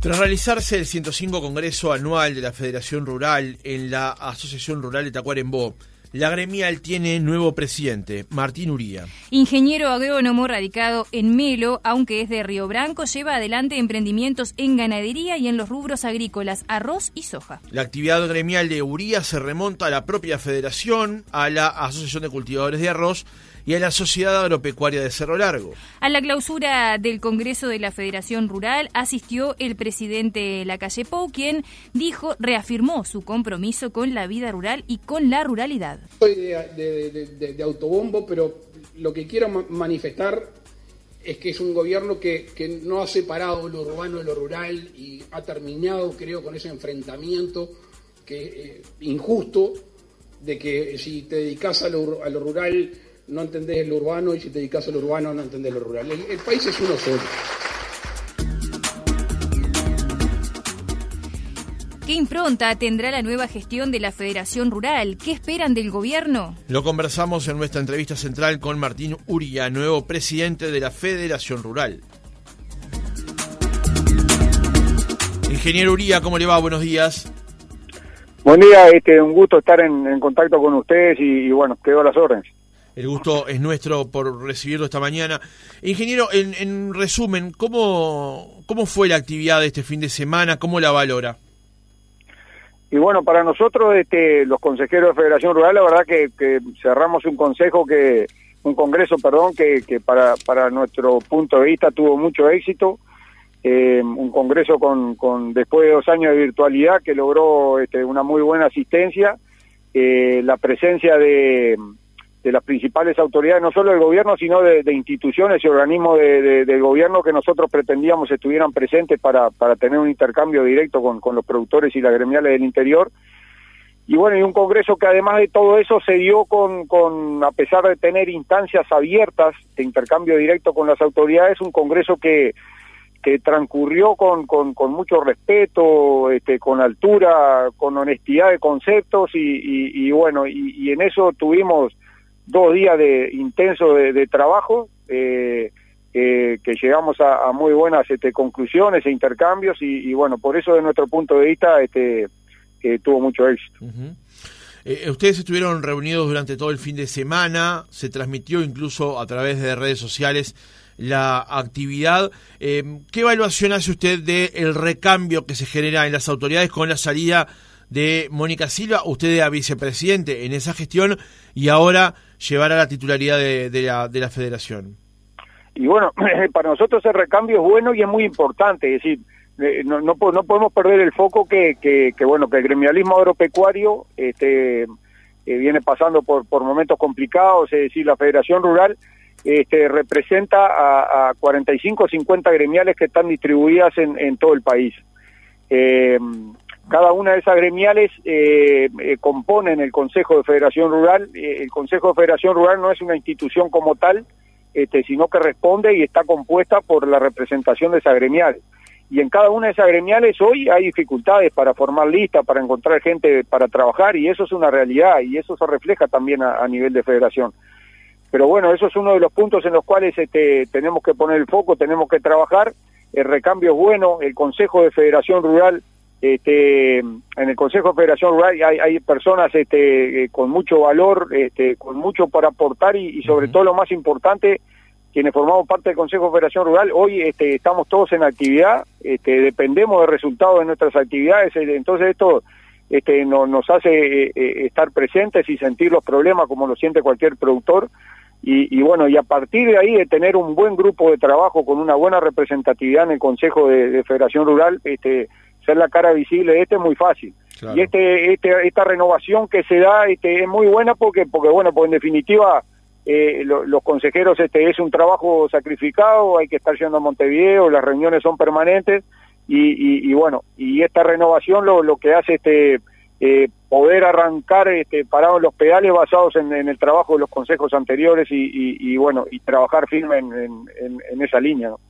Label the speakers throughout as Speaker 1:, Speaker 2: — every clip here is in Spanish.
Speaker 1: Tras realizarse el 105 Congreso Anual de la Federación Rural en la Asociación Rural de Tacuarembó, la gremial tiene nuevo presidente, Martín Uría.
Speaker 2: Ingeniero agrónomo radicado en Melo, aunque es de Río Branco, lleva adelante emprendimientos en ganadería y en los rubros agrícolas, arroz y soja.
Speaker 1: La actividad gremial de Uría se remonta a la propia federación, a la Asociación de Cultivadores de Arroz y a la Sociedad Agropecuaria de Cerro Largo.
Speaker 2: A la clausura del Congreso de la Federación Rural asistió el presidente Lacalle Pou, quien dijo, reafirmó su compromiso con la vida rural y con la ruralidad.
Speaker 3: Soy de, autobombo, pero lo que quiero manifestar es que es un gobierno que, no ha separado lo urbano de lo rural y ha terminado, creo, con ese enfrentamiento que eh, injusto de que si te dedicas a lo, a lo rural no entendés el urbano y si te dedicas al urbano no entendés lo rural. El, país es uno solo.
Speaker 2: ¿Qué impronta tendrá la nueva gestión de la Federación Rural? ¿Qué esperan del gobierno?
Speaker 1: Lo conversamos en nuestra entrevista central con Martín Uria, nuevo presidente de la Federación Rural. Ingeniero Uría, ¿cómo le va? Buenos días.
Speaker 4: Buen día, este, un gusto estar en, contacto con ustedes y, y bueno, quedo a las órdenes.
Speaker 1: El gusto es nuestro por recibirlo esta mañana. Ingeniero, en, resumen, ¿cómo, ¿cómo fue la actividad de este fin de semana? ¿Cómo la valora?
Speaker 4: Y bueno, para nosotros, este, los consejeros de Federación Rural, la verdad que, cerramos un consejo que, un congreso, perdón, que, que para, para nuestro punto de vista tuvo mucho éxito. Eh, un congreso con, con después de dos años de virtualidad que logró este, una muy buena asistencia, eh, la presencia de, de las principales autoridades, no solo del gobierno, sino de, instituciones y organismos de, del gobierno que nosotros pretendíamos estuvieran presentes para, para tener un intercambio directo con, con los productores y las gremiales del interior. Y bueno, y un congreso que además de todo eso se dio con, con, a pesar de tener instancias abiertas de intercambio directo con las autoridades, un congreso que, que transcurrió con, con, con mucho respeto, este, con altura, con honestidad de conceptos y, y, bueno, y, y en eso tuvimos dos días de intenso de, trabajo eh, que llegamos a, muy buenas este, conclusiones e intercambios y, bueno por eso de nuestro punto de vista este tuvo mucho éxito
Speaker 1: eh, ustedes estuvieron reunidos durante todo el fin de semana se transmitió incluso a través de redes sociales la actividad. Eh, ¿Qué evaluación hace usted del recambio que se genera en las autoridades con la salida de Mónica Silva? Usted era vicepresidente en esa gestión y ahora llevará la titularidad de, la, de la federación.
Speaker 4: Y bueno, para nosotros el recambio es bueno y es muy importante, es decir, eh, no, no, podemos perder el foco que, que, bueno que el gremialismo agropecuario este, eh, viene pasando por, por momentos complicados, es decir, la Federación Rural este, representa a, a 45 o 50 gremiales que están distribuidas en, en todo el país. Eh, cada una de esas gremiales eh, eh, componen el Consejo de Federación Rural. Eh, el Consejo de Federación Rural no es una institución como tal, este, sino que responde y está compuesta por la representación de esas gremiales. Y en cada una de esas gremiales hoy hay dificultades para formar listas, para encontrar gente para trabajar, y eso es una realidad, y eso se refleja también a, nivel de federación. Pero bueno, eso es uno de los puntos en los cuales este, tenemos que poner el foco, tenemos que trabajar. El recambio es bueno, el Consejo de Federación Rural este, en el Consejo de Federación Rural hay, hay personas este, eh, con mucho valor, este, con mucho para aportar y, sobre todo lo más importante, quienes formamos parte del Consejo de Federación Rural, hoy este, estamos todos en actividad, este, dependemos del resultado de nuestras actividades, eh, entonces esto este, no, nos hace eh, estar presentes y sentir los problemas como lo siente cualquier productor. Y, y, bueno, y a partir de ahí de tener un buen grupo de trabajo con una buena representatividad en el Consejo de, de Federación Rural, este, ser la cara visible de este es muy fácil. Y este, este, esta renovación que se da este, es muy buena porque, porque bueno, pues en definitiva eh, los consejeros este es un trabajo sacrificado, hay que estar yendo a Montevideo, las reuniones son permanentes y, y, bueno, y esta renovación lo, lo que hace este eh, poder arrancar este, parados los pedales basados en, el trabajo de los consejos anteriores y, y, bueno, y trabajar firme en, en, en esa línea. ¿no?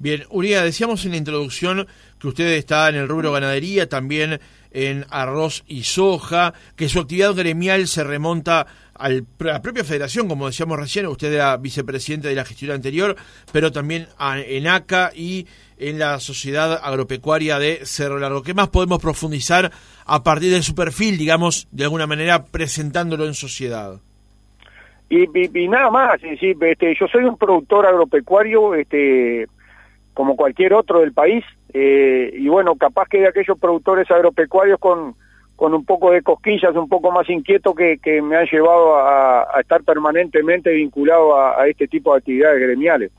Speaker 1: Bien, Uriah, decíamos en la introducción que usted está en el rubro ganadería, también en arroz y soja, que su actividad gremial se remonta a la propia federación, como decíamos recién, usted era vicepresidente de la gestión anterior, pero también en ACA y en la Sociedad Agropecuaria de Cerro Largo. ¿Qué más podemos profundizar a partir de su perfil, digamos, de alguna manera presentándolo en sociedad?
Speaker 4: Y, nada más, este, yo soy un productor agropecuario, este, como cualquier otro del país, eh, y bueno, capaz que de aquellos productores agropecuarios con, con un poco de cosquillas, un poco más inquieto que, que me han llevado a, estar permanentemente vinculado a, este tipo de actividades gremiales.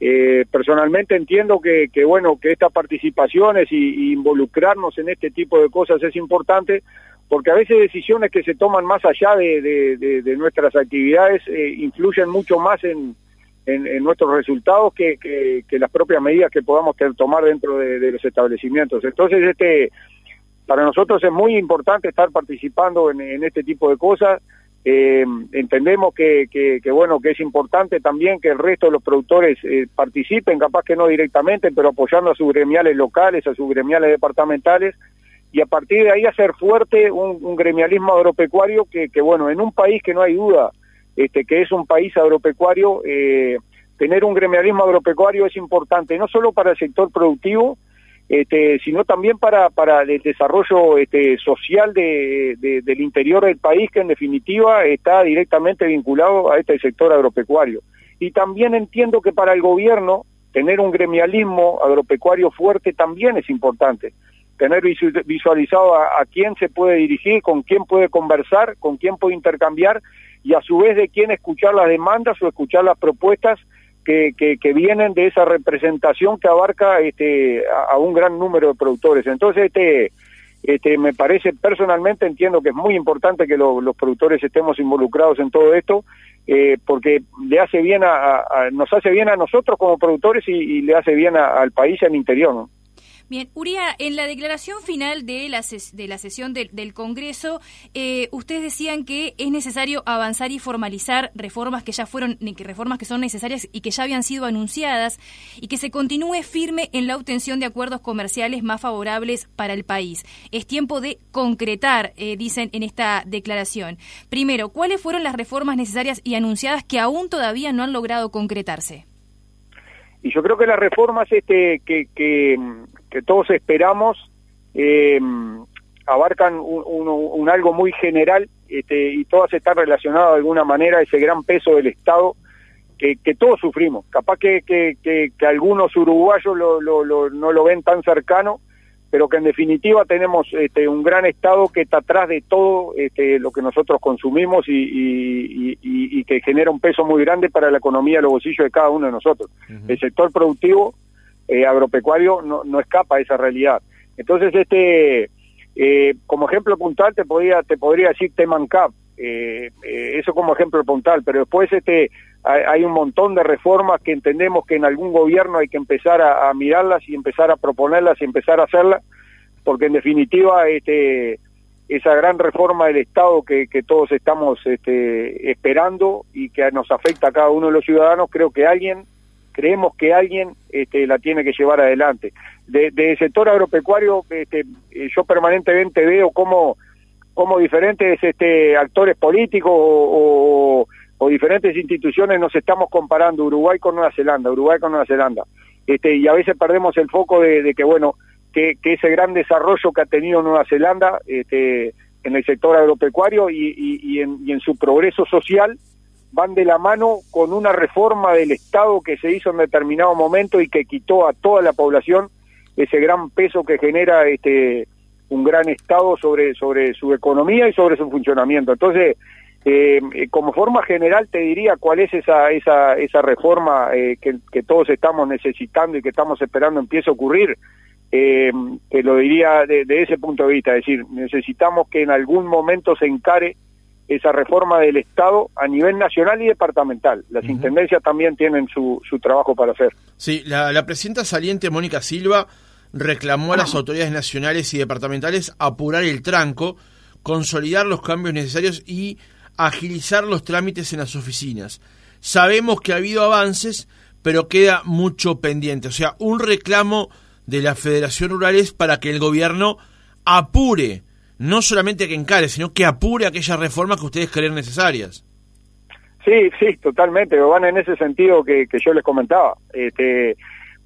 Speaker 4: Eh, personalmente entiendo que, que, bueno que estas participaciones y, involucrarnos en este tipo de cosas es importante porque a veces decisiones que se toman más allá de, de, nuestras actividades eh, influyen mucho más en, en, nuestros resultados que, que, las propias medidas que podamos tomar dentro de, los establecimientos. Entonces, este, para nosotros es muy importante estar participando en, este tipo de cosas. Eh, entendemos que, que, bueno que es importante también que el resto de los productores eh, participen, capaz que no directamente, pero apoyando a sus gremiales locales, a sus gremiales departamentales y a partir de ahí hacer fuerte un, gremialismo agropecuario que, que bueno en un país que no hay duda este, que es un país agropecuario, eh, tener un gremialismo agropecuario es importante, no solo para el sector productivo, este, sino también para, el desarrollo este, social de, del interior del país, que en definitiva está directamente vinculado a este sector agropecuario. Y también entiendo que para el gobierno tener un gremialismo agropecuario fuerte también es importante. Tener visualizado a quién se puede dirigir, con quién puede conversar, con quién puede intercambiar y a su vez de quién escuchar las demandas o escuchar las propuestas que, que, vienen de esa representación que abarca este, a, un gran número de productores. Entonces, este, este, me parece, personalmente entiendo que es muy importante que los productores estemos involucrados en todo esto, eh, porque le hace bien a, nos hace bien a nosotros como productores y, le hace bien al país y al interior.
Speaker 2: Bien, Uria, en la declaración final de la, de la sesión del Congreso, eh, ustedes decían que es necesario avanzar y formalizar reformas que ya fueron, que reformas que son necesarias y que ya habían sido anunciadas, y que se continúe firme en la obtención de acuerdos comerciales más favorables para el país. Es tiempo de concretar, eh, dicen en esta declaración. Primero, ¿cuáles fueron las reformas necesarias y anunciadas que aún todavía no han logrado concretarse?
Speaker 4: Y yo creo que las reformas este, que, que, que todos esperamos eh, abarcan un, algo muy general este, y todas están relacionadas de alguna manera a ese gran peso del Estado que, que todos sufrimos. Capaz que, que, que, algunos uruguayos lo, lo, no lo ven tan cercano, pero que en definitiva tenemos este, un gran Estado que está atrás de todo este, lo que nosotros consumimos y, y, y, que genera un peso muy grande para la economía y los bolsillos de cada uno de nosotros. El sector productivo eh, agropecuario no, no escapa a esa realidad. Entonces, este, eh, como ejemplo puntual te podría, te podría decir Temancap, eh, eh, eso como ejemplo puntual, pero después este, hay, un montón de reformas que entendemos que en algún gobierno hay que empezar a, mirarlas y empezar a proponerlas y empezar a hacerlas, porque en definitiva este, esa gran reforma del Estado que, que todos estamos este, esperando y que nos afecta a cada uno de los ciudadanos, creo que alguien creemos que alguien este, la tiene que llevar adelante. De, de sector agropecuario, este, eh, yo permanentemente veo cómo, cómo diferentes este, actores políticos o, diferentes instituciones nos estamos comparando Uruguay con Nueva Zelanda, Uruguay con Nueva Zelanda. Este, y a veces perdemos el foco de, que, bueno, que, que, ese gran desarrollo que ha tenido Nueva Zelanda este, en el sector agropecuario y en su progreso social, van de la mano con una reforma del Estado que se hizo en determinado momento y que quitó a toda la población ese gran peso que genera este un gran Estado sobre, sobre su economía y sobre su funcionamiento. Entonces, eh, como forma general te diría cuál es esa, esa, esa reforma eh, que, que, todos estamos necesitando y que estamos esperando empiece a ocurrir. Eh, te lo diría de, ese punto de vista, es decir, necesitamos que en algún momento se encare esa reforma del Estado a nivel nacional y departamental. Las intendencias también tienen su, su trabajo para hacer.
Speaker 1: Sí, la, presidenta saliente Mónica Silva reclamó a las autoridades nacionales y departamentales apurar el tranco, consolidar los cambios necesarios y agilizar los trámites en las oficinas. Sabemos que ha habido avances, pero queda mucho pendiente. O sea, un reclamo de la Federación Rural es para que el gobierno apure, no solamente que encare, sino que apure aquellas reformas que ustedes creen necesarias.
Speaker 4: Sí, sí, totalmente, van en ese sentido que, que yo les comentaba. Este,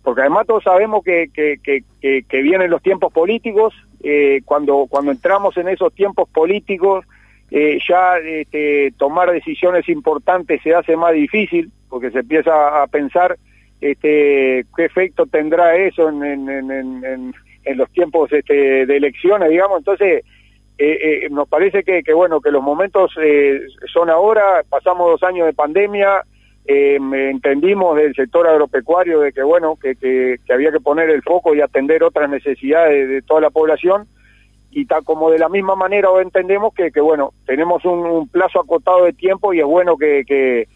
Speaker 4: porque además todos sabemos que, que, que, vienen los tiempos políticos, eh, cuando, cuando entramos en esos tiempos políticos, eh, ya este, tomar decisiones importantes se hace más difícil, porque se empieza a pensar este, qué efecto tendrá eso en, en, en, en los tiempos este, de elecciones, digamos, entonces eh, eh, nos parece que, que, bueno, que los momentos eh, son ahora, pasamos dos años de pandemia, eh, entendimos del sector agropecuario de que bueno que, que, había que poner el foco y atender otras necesidades de, toda la población. Y tal como de la misma manera hoy entendemos que, que bueno tenemos un, plazo acotado de tiempo y es bueno que, que,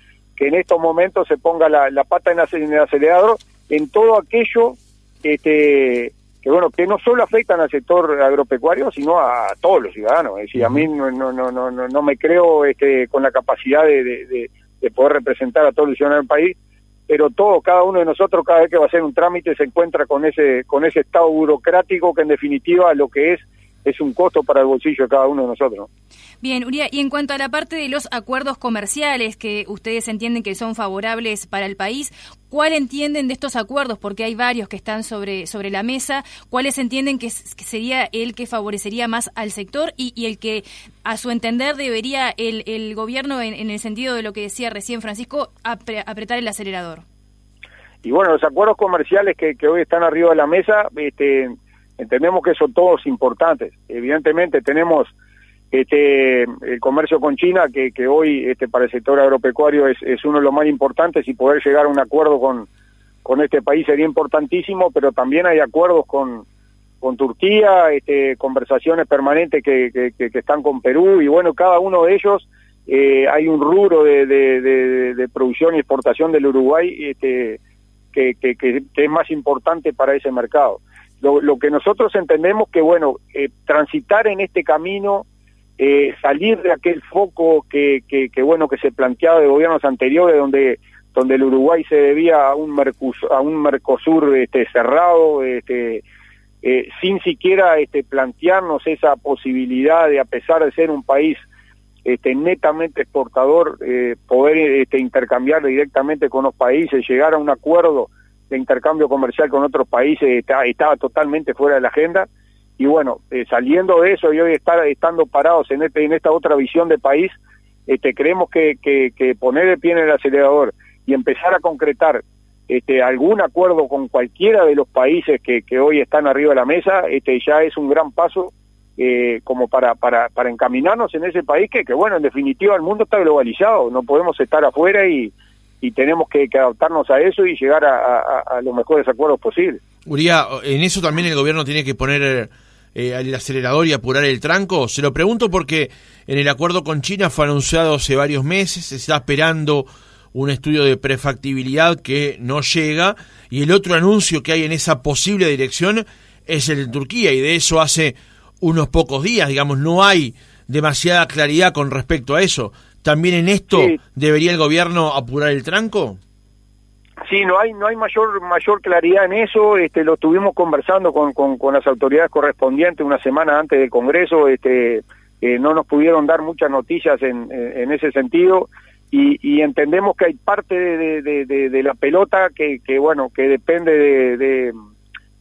Speaker 4: en estos momentos se ponga la, la pata en, el acelerador en todo aquello este que bueno que no solo afectan al sector agropecuario sino a todos los ciudadanos. Es decir a mí no no no no no me creo este con la capacidad de de poder representar a todos los ciudadanos del país, pero todo, cada uno de nosotros, cada vez que va a hacer un trámite, se encuentra con ese, con ese estado burocrático que en definitiva lo que es es un costo para el bolsillo de cada uno de nosotros.
Speaker 2: Bien, Uría, y en cuanto a la parte de los acuerdos comerciales que ustedes entienden que son favorables para el país, ¿cuál entienden de estos acuerdos? Porque hay varios que están sobre, sobre la mesa. ¿Cuáles entienden que, sería el que favorecería más al sector y, el que, a su entender, debería el, el gobierno, en, el sentido de lo que decía recién Francisco, apretar el acelerador?
Speaker 4: Y bueno, los acuerdos comerciales que, que hoy están arriba de la mesa, este Entendemos que son todos importantes. Evidentemente tenemos este el comercio con China que, que hoy este para el sector agropecuario es, uno de los más importantes y poder llegar a un acuerdo con, este país sería importantísimo, pero también hay acuerdos con, Turquía, este, conversaciones permanentes que, están con Perú y bueno, cada uno de ellos eh, hay un rubro de, producción y exportación del Uruguay este, que, es más importante para ese mercado lo, que nosotros entendemos que, bueno, eh, transitar en este camino, eh, salir de aquel foco que, que, bueno, que se planteaba de gobiernos anteriores, donde donde el Uruguay se debía a un Mercosur, a un Mercosur este, cerrado, este, eh, sin siquiera este, plantearnos esa posibilidad de, a pesar de ser un país este, netamente exportador, poder este, intercambiar directamente con los países, llegar a un acuerdo de intercambio comercial con otros países estaba totalmente fuera de la agenda. Y bueno eh, saliendo de eso y hoy estar estando parados en este en esta otra visión de país este creemos que, que, que poner el pie en el acelerador y empezar a concretar este algún acuerdo con cualquiera de los países que, que hoy están arriba de la mesa este ya es un gran paso eh, como para, para, para encaminarnos en ese país que, que, bueno, en definitiva el mundo está globalizado, no podemos estar afuera y, y tenemos que, adaptarnos a eso y llegar a, los mejores acuerdos posibles.
Speaker 1: Uría, ¿en eso también el gobierno tiene que poner eh, el acelerador y apurar el tranco? Se lo pregunto porque en el acuerdo con China fue anunciado hace varios meses, se está esperando un estudio de prefactibilidad que no llega y el otro anuncio que hay en esa posible dirección es el de Turquía y de eso hace unos pocos días, digamos, no hay demasiada claridad con respecto a eso. ¿También en esto debería el gobierno apurar el tranco?
Speaker 4: Sí, no hay no hay mayor mayor claridad en eso. Este, lo estuvimos conversando con, con, las autoridades correspondientes una semana antes del Congreso. Este, eh, no nos pudieron dar muchas noticias en, en ese sentido y, y, entendemos que hay parte de, de, de, la pelota que, que bueno que depende de,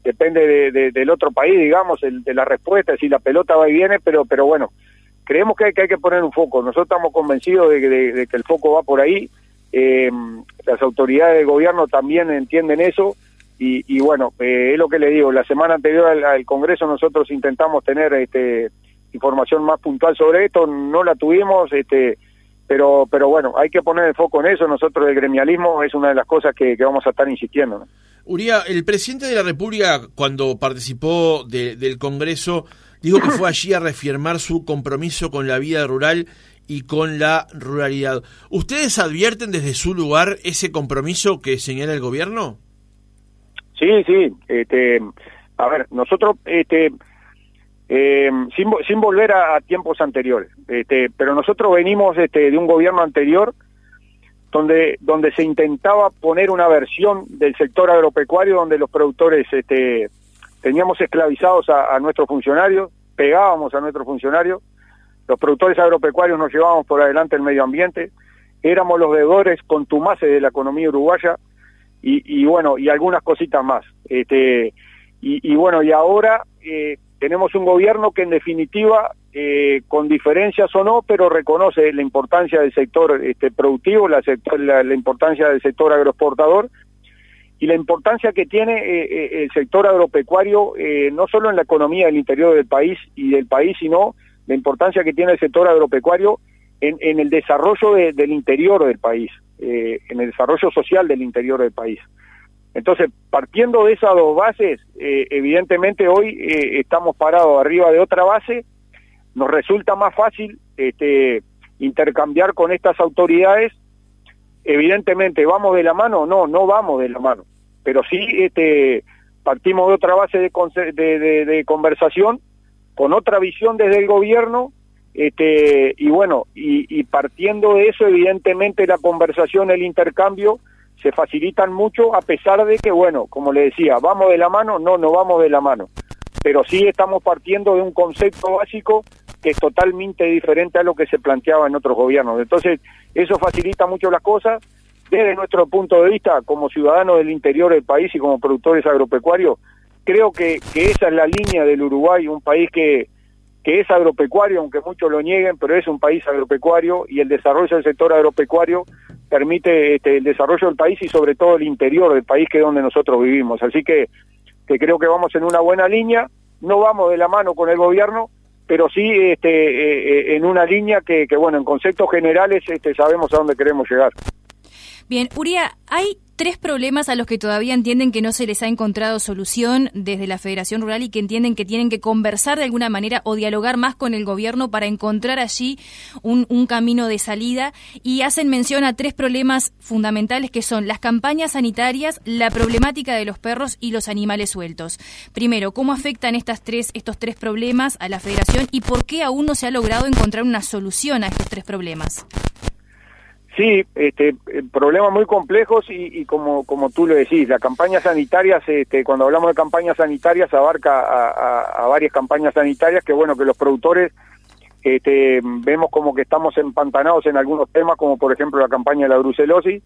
Speaker 4: depende del otro país, digamos, el, de la respuesta, si la pelota va y viene, pero pero bueno, creemos que hay, que hay que poner un foco. Nosotros estamos convencidos de, que el foco va por ahí. Eh, las autoridades del gobierno también entienden eso. Y, bueno, eh, es lo que le digo. La semana anterior al, Congreso nosotros intentamos tener este, información más puntual sobre esto. No la tuvimos. este pero pero bueno, hay que poner el foco en eso. Nosotros el gremialismo es una de las cosas que, vamos a estar insistiendo. ¿no?
Speaker 1: Uría, el presidente de la República, cuando participó del Congreso, dijo que fue allí a reafirmar su compromiso con la vida rural y con la ruralidad. ¿Ustedes advierten desde su lugar ese compromiso que señala el gobierno?
Speaker 4: Sí, sí. Este, a ver, nosotros, este, eh, sin, sin volver a, tiempos anteriores, este, pero nosotros venimos este, de un gobierno anterior donde donde se intentaba poner una versión del sector agropecuario donde los productores este, teníamos esclavizados a, nuestros funcionarios, pegábamos a nuestros funcionarios, los productores agropecuarios nos llevábamos por adelante el medio ambiente, éramos los deudores contumaces de la economía uruguaya y, bueno, y algunas cositas más. Este, y, bueno, y ahora eh, tenemos un gobierno que en definitiva, eh, con diferencias o no, pero reconoce la importancia del sector este, productivo, la, la, importancia del sector agroexportador y la importancia que tiene eh, el sector agropecuario, no solo en la economía del interior del país y del país, sino la importancia que tiene el sector agropecuario en, el desarrollo del interior del país, eh, en el desarrollo social del interior del país. Entonces, partiendo de esas dos bases, eh, evidentemente hoy eh, estamos parados arriba de otra base, nos resulta más fácil este, intercambiar con estas autoridades. Evidentemente, ¿vamos de la mano? No, no vamos de la mano, pero sí este, partimos de otra base de, de conversación con otra visión desde el gobierno este, y bueno, y, partiendo de eso, evidentemente la conversación, el intercambio, se facilitan mucho, a pesar de que, bueno, como le decía, ¿vamos de la mano? No, no vamos de la mano. Pero sí estamos partiendo de un concepto básico que es totalmente diferente a lo que se planteaba en otros gobiernos. Entonces, eso facilita mucho las cosas. Desde nuestro punto de vista, como ciudadanos del interior del país y como productores agropecuarios, creo que, esa es la línea del Uruguay, un país que, que es agropecuario, aunque muchos lo nieguen, pero es un país agropecuario y el desarrollo del sector agropecuario permite este, el desarrollo del país y sobre todo el interior del país que es donde nosotros vivimos. Así que, que creo que vamos en una buena línea, no vamos de la mano con el gobierno, pero sí este, eh, eh, en una línea que, que, bueno, en conceptos generales este, sabemos a dónde queremos llegar.
Speaker 2: Bien, Uria, hay tres problemas a los que todavía entienden que no se les ha encontrado solución desde la Federación Rural y que entienden que tienen que conversar de alguna manera o dialogar más con el gobierno para encontrar allí un, camino de salida y hacen mención a tres problemas fundamentales que son las campañas sanitarias, la problemática de los perros y los animales sueltos. Primero, ¿cómo afectan estas tres, estos tres problemas a la Federación y por qué aún no se ha logrado encontrar una solución a estos tres problemas?
Speaker 4: Sí, este, eh, problemas muy complejos y, como, como tú lo decís, la campaña sanitarias, este, cuando hablamos de campañas sanitarias, abarca a, varias campañas sanitarias que, bueno, que los productores este, vemos como que estamos empantanados en algunos temas, como por ejemplo la campaña de la brucelosis,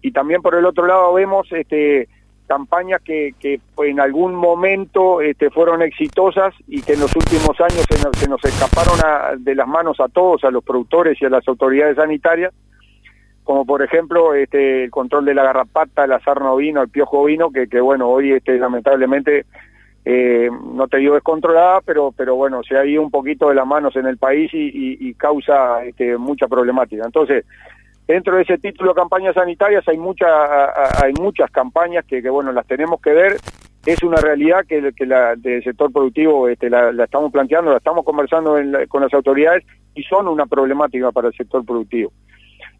Speaker 4: y también por el otro lado vemos este, campañas que, que en algún momento este, fueron exitosas y que en los últimos años se nos, se nos escaparon de las manos a todos, a los productores y a las autoridades sanitarias, como por ejemplo este el control de la garrapata, el sarna ovino, el piojo ovino, que, que bueno, hoy este lamentablemente eh, no te digo descontrolada, pero pero bueno, se ha ido un poquito de las manos en el país y, causa este, mucha problemática. Entonces, dentro de ese título campañas sanitarias hay mucha, hay muchas campañas que, que bueno, las tenemos que ver. Es una realidad que, que la del sector productivo este, la, estamos planteando, la estamos conversando con las autoridades y son una problemática para el sector productivo.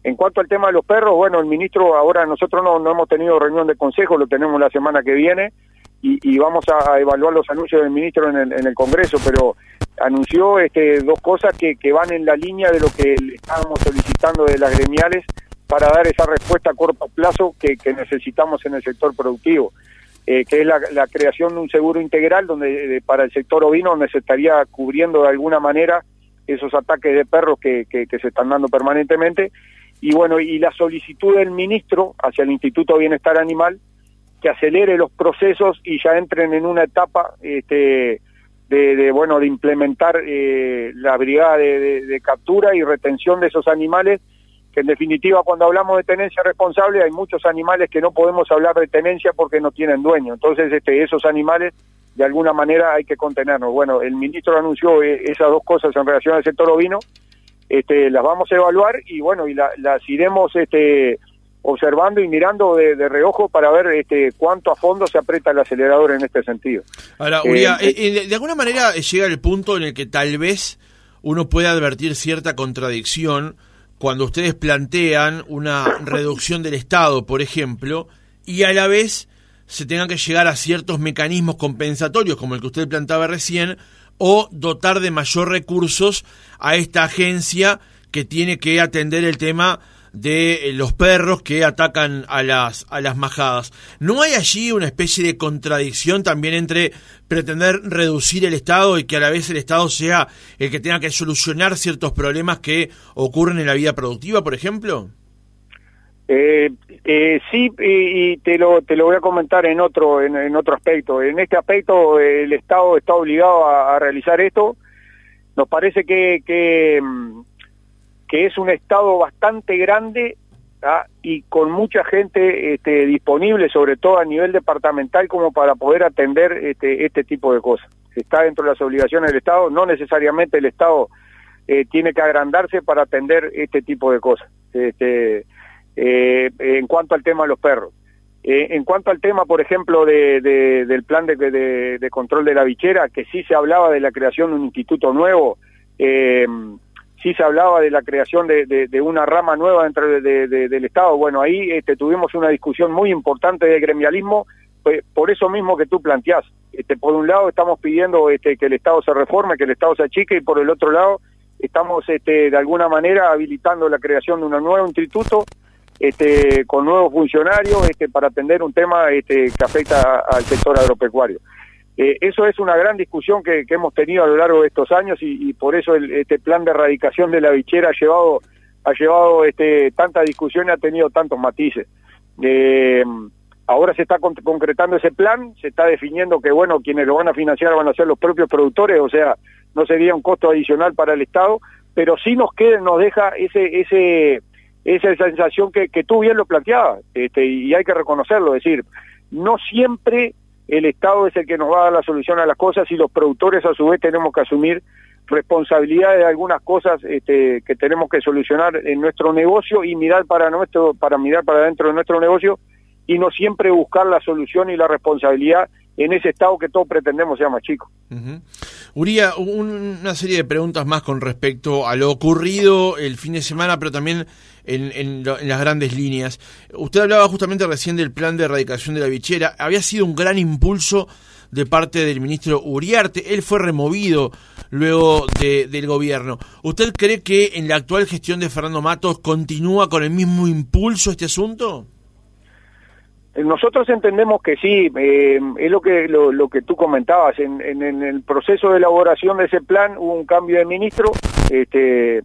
Speaker 4: En cuanto al tema de los perros, bueno, el ministro, ahora nosotros no, no hemos tenido reunión de consejo, lo tenemos la semana que viene y, vamos a, evaluar los anuncios del ministro en el, Congreso, pero anunció este, dos cosas que, que van en la línea de lo que estábamos solicitando de las gremiales para dar esa respuesta a corto plazo que, necesitamos en el sector productivo. Eh, que es la, creación de un seguro integral donde para el sector ovino donde se estaría cubriendo de alguna manera esos ataques de perros que, que, que se están dando permanentemente y bueno, y la solicitud del ministro hacia el Instituto de Bienestar Animal que acelere los procesos y ya entren en una etapa este, de, bueno de implementar eh, la brigada de, captura y retención de esos animales que en definitiva cuando hablamos de tenencia responsable hay muchos animales que no podemos hablar de tenencia porque no tienen dueño. Entonces este esos animales de alguna manera hay que contenernos bueno el ministro anunció eh, esas dos cosas en relación al sector ovino este, las vamos a evaluar y bueno, y las iremos este, observando y mirando de, reojo para ver este, cuánto a fondo se aprieta el acelerador en este sentido.
Speaker 1: Ahora, Uriah, eh, eh, de alguna manera llega el punto en el que tal vez uno puede advertir cierta contradicción cuando ustedes plantean una reducción del Estado, por ejemplo, y a la vez se tengan que llegar a ciertos mecanismos compensatorios, como el que usted planteaba recién, o dotar de mayor recursos a esta agencia que tiene que atender el tema de eh, los perros que atacan a las, a las majadas. ¿No hay allí una especie de contradicción también entre pretender reducir el Estado y que a la vez el Estado sea el que tenga que solucionar ciertos problemas que ocurren en la vida productiva, por ejemplo?
Speaker 4: Eh, eh, sí, y, te lo te lo voy a comentar en otro en, otro aspecto. En este aspecto el Estado está obligado a, realizar esto. Nos parece que, que, que, es un Estado bastante grande ¿ah? y con mucha gente este, disponible, sobre todo a nivel departamental, como para poder atender este, este tipo de cosas. Está dentro de las obligaciones del Estado. No necesariamente el Estado eh, tiene que agrandarse para atender este tipo de cosas. Este, eh, en cuanto al tema de los perros. Eh, en cuanto al tema, por ejemplo, de, del plan de, de, control de la bichera, que sí se hablaba de la creación de un instituto nuevo, eh, sí se hablaba de la creación de, una rama nueva dentro del Estado. Bueno, ahí este, tuvimos una discusión muy importante del gremialismo, pues, por eso mismo que tú planteás. Este, por un lado estamos pidiendo este, que el Estado se reforme, que el Estado se achique, y por el otro lado estamos este, de alguna manera habilitando la creación de un nuevo instituto este, con nuevos funcionarios este, para atender un tema este, que afecta al sector agropecuario. Eh, eso es una gran discusión que, hemos tenido a lo largo de estos años y, por eso este plan de erradicación de la bichera ha llevado ha llevado este, tanta discusión y ha tenido tantos matices. Eh, ahora se está concretando ese plan, se está definiendo que bueno quienes lo van a financiar van a ser los propios productores, o sea no sería un costo adicional para el Estado, pero sí nos queda, nos deja ese ese esa sensación que, que tú bien lo planteabas, este, y hay que reconocerlo, es decir, no siempre el Estado es el que nos va a dar la solución a las cosas y los productores a su vez tenemos que asumir responsabilidades de algunas cosas este, que tenemos que solucionar en nuestro negocio y mirar para nuestro para mirar para dentro de nuestro negocio y no siempre buscar la solución y la responsabilidad en ese estado que todos pretendemos sea más chico.
Speaker 1: Uría, una serie de preguntas más con respecto a lo ocurrido el fin de semana, pero también en, las grandes líneas. Usted hablaba justamente recién del plan de erradicación de la bichera. Había sido un gran impulso de parte del ministro Uriarte. Él fue removido luego del gobierno. ¿Usted cree que en la actual gestión de Fernando Matos continúa con el mismo impulso este asunto?
Speaker 4: Nosotros entendemos que sí, eh, es lo que lo, que tú comentabas. En, el proceso de elaboración de ese plan hubo un cambio de ministro, este,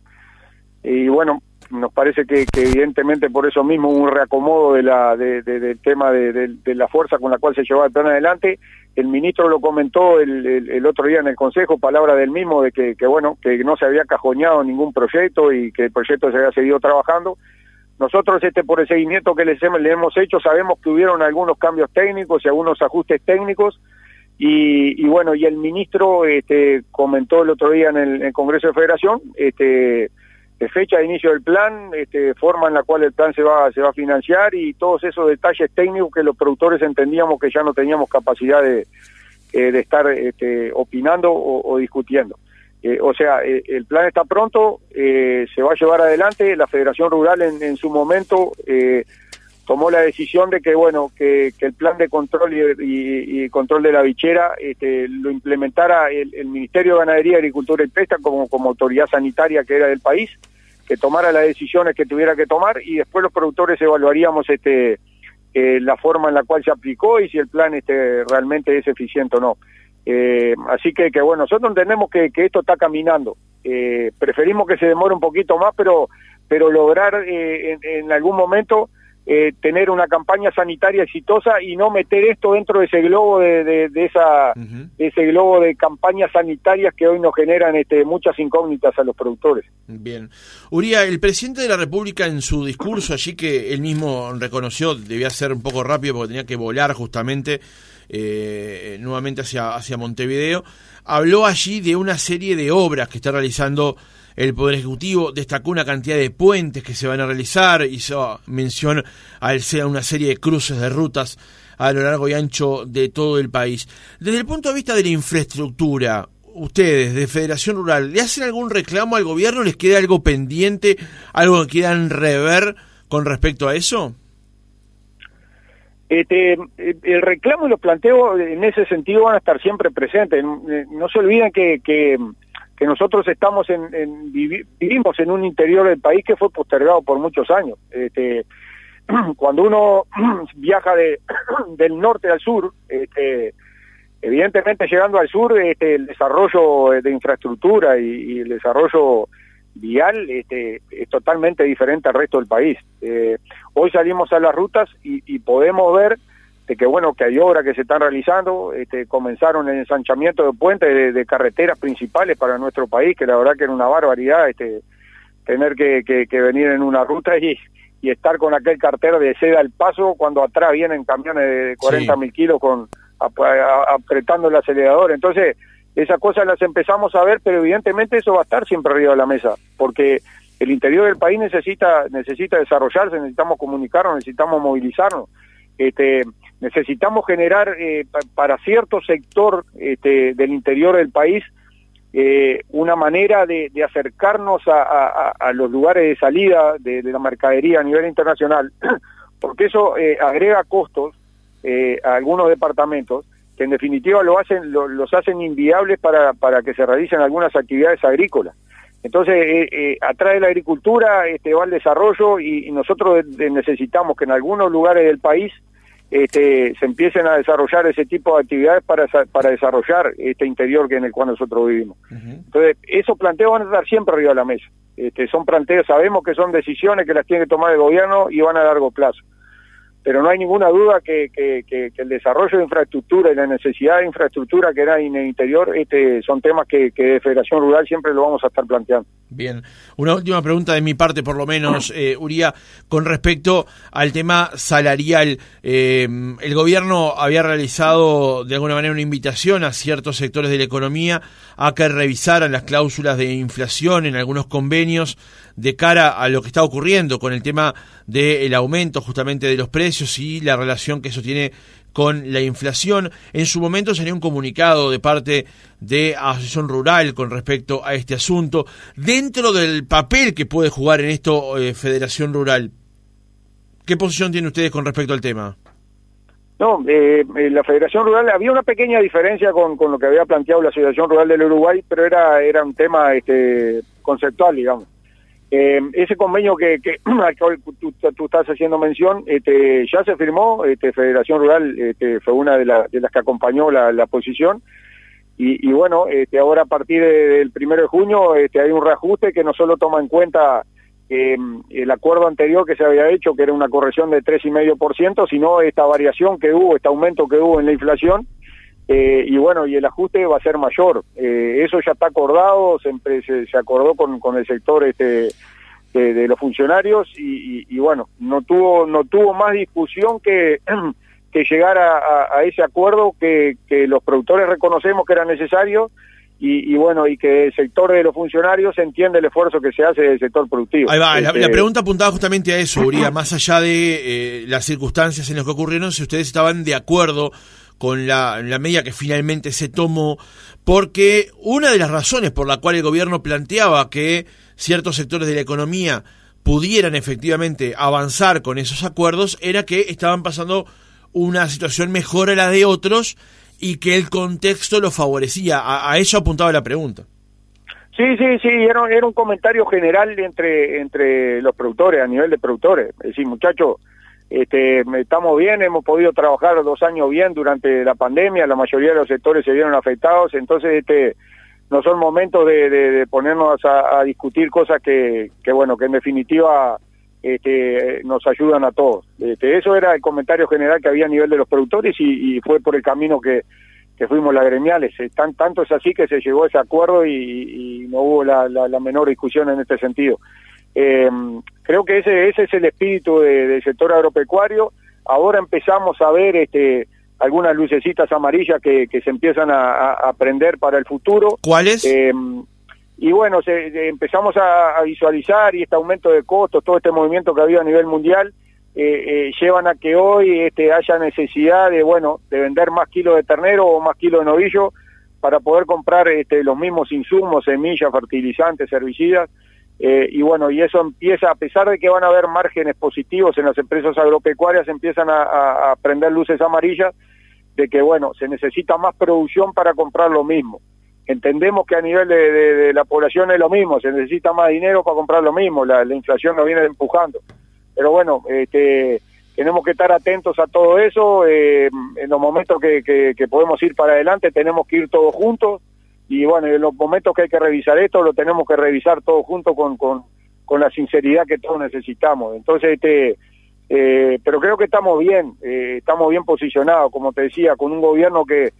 Speaker 4: y bueno, nos parece que, evidentemente por eso mismo un reacomodo de la, del tema de, la fuerza con la cual se llevaba el plan adelante. El ministro lo comentó el, otro día en el Consejo, palabra del mismo, de que, que bueno, que no se había cajoneado ningún proyecto y que el proyecto se había seguido trabajando nosotros, este, por el seguimiento que le hemos hecho, sabemos que hubieron algunos cambios técnicos y algunos ajustes técnicos. Y, bueno, y el ministro este, comentó el otro día en el, Congreso de Federación, este, de fecha de inicio del plan, este, forma en la cual el plan se va, se va a financiar y todos esos detalles técnicos que los productores entendíamos que ya no teníamos capacidad de, eh, de estar este, opinando o discutiendo. Eh, o sea, eh, el plan está pronto, se va a llevar adelante. La Federación Rural en, su momento tomó la decisión de que, bueno, que, el plan de control y, control de la bichera este, lo implementara el, Ministerio de Ganadería, Agricultura y Pesca como, como autoridad sanitaria que era del país, que tomara las decisiones que tuviera que tomar y después los productores evaluaríamos este la forma en la cual se aplicó y si el plan este realmente es eficiente o no. Eh, así que, que, bueno, nosotros entendemos que, esto está caminando. Eh, preferimos que se demore un poquito más, pero, pero lograr eh, en, algún momento eh, tener una campaña sanitaria exitosa y no meter esto dentro de ese globo de, de, esa, ese globo de campañas sanitarias que hoy nos generan este, muchas incógnitas a los productores.
Speaker 1: Bien. Uría, el presidente de la República en su discurso allí que él mismo reconoció, debía ser un poco rápido porque tenía que volar justamente, eh, nuevamente hacia, hacia Montevideo, habló allí de una serie de obras que está realizando el Poder Ejecutivo, destacó una cantidad de puentes que se van a realizar, hizo mención a una serie de cruces de rutas a lo largo y ancho de todo el país. Desde el punto de vista de la infraestructura, ustedes de Federación Rural, ¿le hacen algún reclamo al gobierno? ¿Les queda algo pendiente, algo que quieran rever con respecto a eso?
Speaker 4: Este, el reclamo y los planteos en ese sentido van a estar siempre presentes. No se olviden que, que, que nosotros estamos en, vivimos en un interior del país que fue postergado por muchos años. Este, cuando uno viaja de, del norte al sur, este, evidentemente llegando al sur, este, el desarrollo de infraestructura y, el desarrollo vial este, es totalmente diferente al resto del país. Eh, hoy salimos a las rutas y, y podemos ver este, que bueno que hay obras que se están realizando, este, comenzaron el ensanchamiento de puentes de, carreteras principales para nuestro país, que la verdad que era una barbaridad este, tener que, que, venir en una ruta y, y estar con aquel cartero de seda al paso cuando atrás vienen camiones de 40 mil kilos con apretando el acelerador. Entonces, esas cosas las empezamos a ver, pero evidentemente eso va a estar siempre arriba de la mesa, porque el interior del país necesita necesita desarrollarse, necesitamos comunicarnos, necesitamos movilizarnos. Este, necesitamos generar eh, para cierto sector este, del interior del país eh, una manera de, acercarnos a, los lugares de salida de, la mercadería a nivel internacional, porque eso eh, agrega costos a algunos departamentos que en definitiva lo hacen, los hacen inviables para, para que se realicen algunas actividades agrícolas. Entonces, atrae la agricultura, este, va el desarrollo y nosotros necesitamos que en algunos lugares del país este, se empiecen a desarrollar ese tipo de actividades para, para desarrollar este interior que en el cual nosotros vivimos. Entonces, esos planteos van a estar siempre arriba de la mesa. Este, son planteos, sabemos que son decisiones que las tiene que tomar el gobierno y van a largo plazo pero no hay ninguna duda que, que, el desarrollo de infraestructura y la necesidad de infraestructura que era en el interior este, son temas que, que de Federación Rural siempre lo vamos a estar planteando.
Speaker 1: Bien, una última pregunta de mi parte, por lo menos, eh, Uría, con respecto al tema salarial. Eh, el gobierno había realizado de alguna manera una invitación a ciertos sectores de la economía a que revisaran las cláusulas de inflación en algunos convenios de cara a lo que está ocurriendo con el tema del aumento justamente de los precios y la relación que eso tiene con la inflación. En su momento salió un comunicado de parte de Asociación Rural con respecto a este asunto. Dentro del papel que puede jugar en esto eh, Federación Rural, ¿qué posición tienen ustedes con respecto al tema?
Speaker 4: No, eh, eh, la Federación Rural, había una pequeña diferencia con, con, lo que había planteado la Asociación Rural del Uruguay, pero era, era un tema este, conceptual, digamos. Eh, ese convenio que, que al cual tú, estás haciendo mención este, ya se firmó, este, Federación Rural este, fue una de, las que acompañó la, la posición. Y, y, bueno, este, ahora a partir del primero de junio este, hay un reajuste que no solo toma en cuenta eh, el acuerdo anterior que se había hecho, que era una corrección de 3,5%, sino esta variación que hubo, este aumento que hubo en la inflación, eh, y bueno, y el ajuste va a ser mayor. Eh, eso ya está acordado, se, se, acordó con, con, el sector este de, los funcionarios y, bueno, no tuvo no tuvo más discusión que, que llegar a, ese acuerdo que, que los productores reconocemos que era necesario y, bueno, y que el sector de los funcionarios entiende el esfuerzo que se hace del sector productivo.
Speaker 1: Ahí va, la, este, pregunta apuntaba justamente a eso, Uría, más allá de eh, las circunstancias en las que ocurrieron, si ustedes estaban de acuerdo con la, la medida que finalmente se tomó, porque una de las razones por la cual el gobierno planteaba que ciertos sectores de la economía pudieran efectivamente avanzar con esos acuerdos era que estaban pasando una situación mejor a la de otros y que el contexto lo favorecía. A, eso apuntaba la pregunta.
Speaker 4: Sí, sí, sí, era, era un comentario general entre, entre los productores, a nivel de productores. Es decir, muchachos, este, estamos bien, hemos podido trabajar dos años bien durante la pandemia, la mayoría de los sectores se vieron afectados, entonces este, no son momentos de, ponernos a, discutir cosas que, que, bueno, que en definitiva este, nos ayudan a todos. Este, eso era el comentario general que había a nivel de los productores y, fue por el camino que, que fuimos las gremiales. Tan, tanto es así que se llegó a ese acuerdo y, no hubo la, la menor discusión en este sentido. Eh, creo que ese, ese es el espíritu del sector agropecuario. Ahora empezamos a ver este, algunas lucecitas amarillas que, que se empiezan a, a, prender para el futuro.
Speaker 1: ¿Cuáles?
Speaker 4: Eh, y bueno, se, empezamos a, visualizar y este aumento de costos, todo este movimiento que ha habido a nivel mundial, eh, eh, llevan a que hoy este, haya necesidad de, bueno, de vender más kilos de ternero o más kilos de novillo para poder comprar este, los mismos insumos, semillas, fertilizantes, herbicidas, eh, y bueno, y eso empieza, a pesar de que van a haber márgenes positivos en las empresas agropecuarias, empiezan a, prender luces amarillas de que, bueno, se necesita más producción para comprar lo mismo. entendemos que a nivel de, la población es lo mismo, se necesita más dinero para comprar lo mismo, la, inflación nos viene empujando. Pero bueno, este, tenemos que estar atentos a todo eso, eh, en los momentos que, que, podemos ir para adelante tenemos que ir todos juntos y bueno, en los momentos que hay que revisar esto lo tenemos que revisar todos juntos con, con, con la sinceridad que todos necesitamos. Entonces, este, eh, pero creo que estamos bien, eh, estamos bien posicionados, como te decía, con un gobierno que,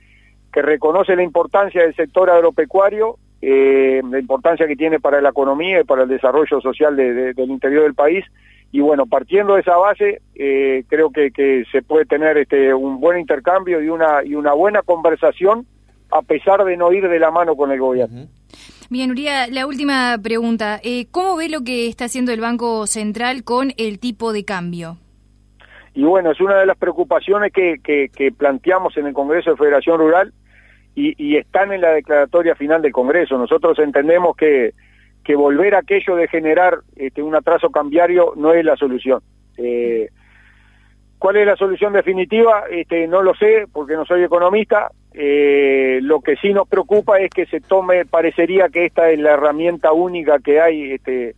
Speaker 4: que reconoce la importancia del sector agropecuario, eh, la importancia que tiene para la economía y para el desarrollo social del interior del país. Y bueno, partiendo de esa base, eh, creo que, que, se puede tener este, un buen intercambio y una, y una buena conversación a pesar de no ir de la mano con el gobierno.
Speaker 2: Bien, Uría, la última pregunta. Eh, ¿Cómo ve lo que está haciendo el Banco Central con el tipo de cambio?
Speaker 4: Y bueno, es una de las preocupaciones que, que, planteamos en el Congreso de Federación Rural y, están en la declaratoria final del Congreso. Nosotros entendemos que, que volver a aquello de generar este, un atraso cambiario no es la solución. Eh, ¿Cuál es la solución definitiva? Este, no lo sé porque no soy economista. Eh, lo que sí nos preocupa es que se tome, parecería que esta es la herramienta única que hay este,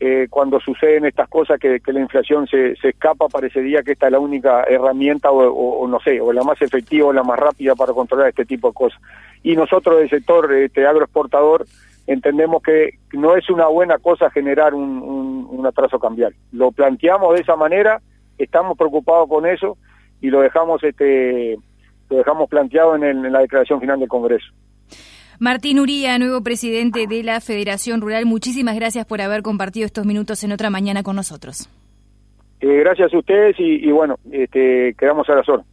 Speaker 4: eh, cuando suceden estas cosas, que, la inflación se, escapa, parecería que esta es la única herramienta o, no sé, o la más efectiva o la más rápida para controlar este tipo de cosas. Y nosotros del sector este, agroexportador entendemos que no es una buena cosa generar un, un, un atraso cambiario. Lo planteamos de esa manera estamos preocupados con eso y lo dejamos este lo dejamos planteado en, la declaración final del Congreso.
Speaker 2: Martín Uría, nuevo presidente de la Federación Rural, muchísimas gracias por haber compartido estos minutos en otra mañana con nosotros.
Speaker 4: Eh, gracias a ustedes y, y bueno, este, quedamos a la zona.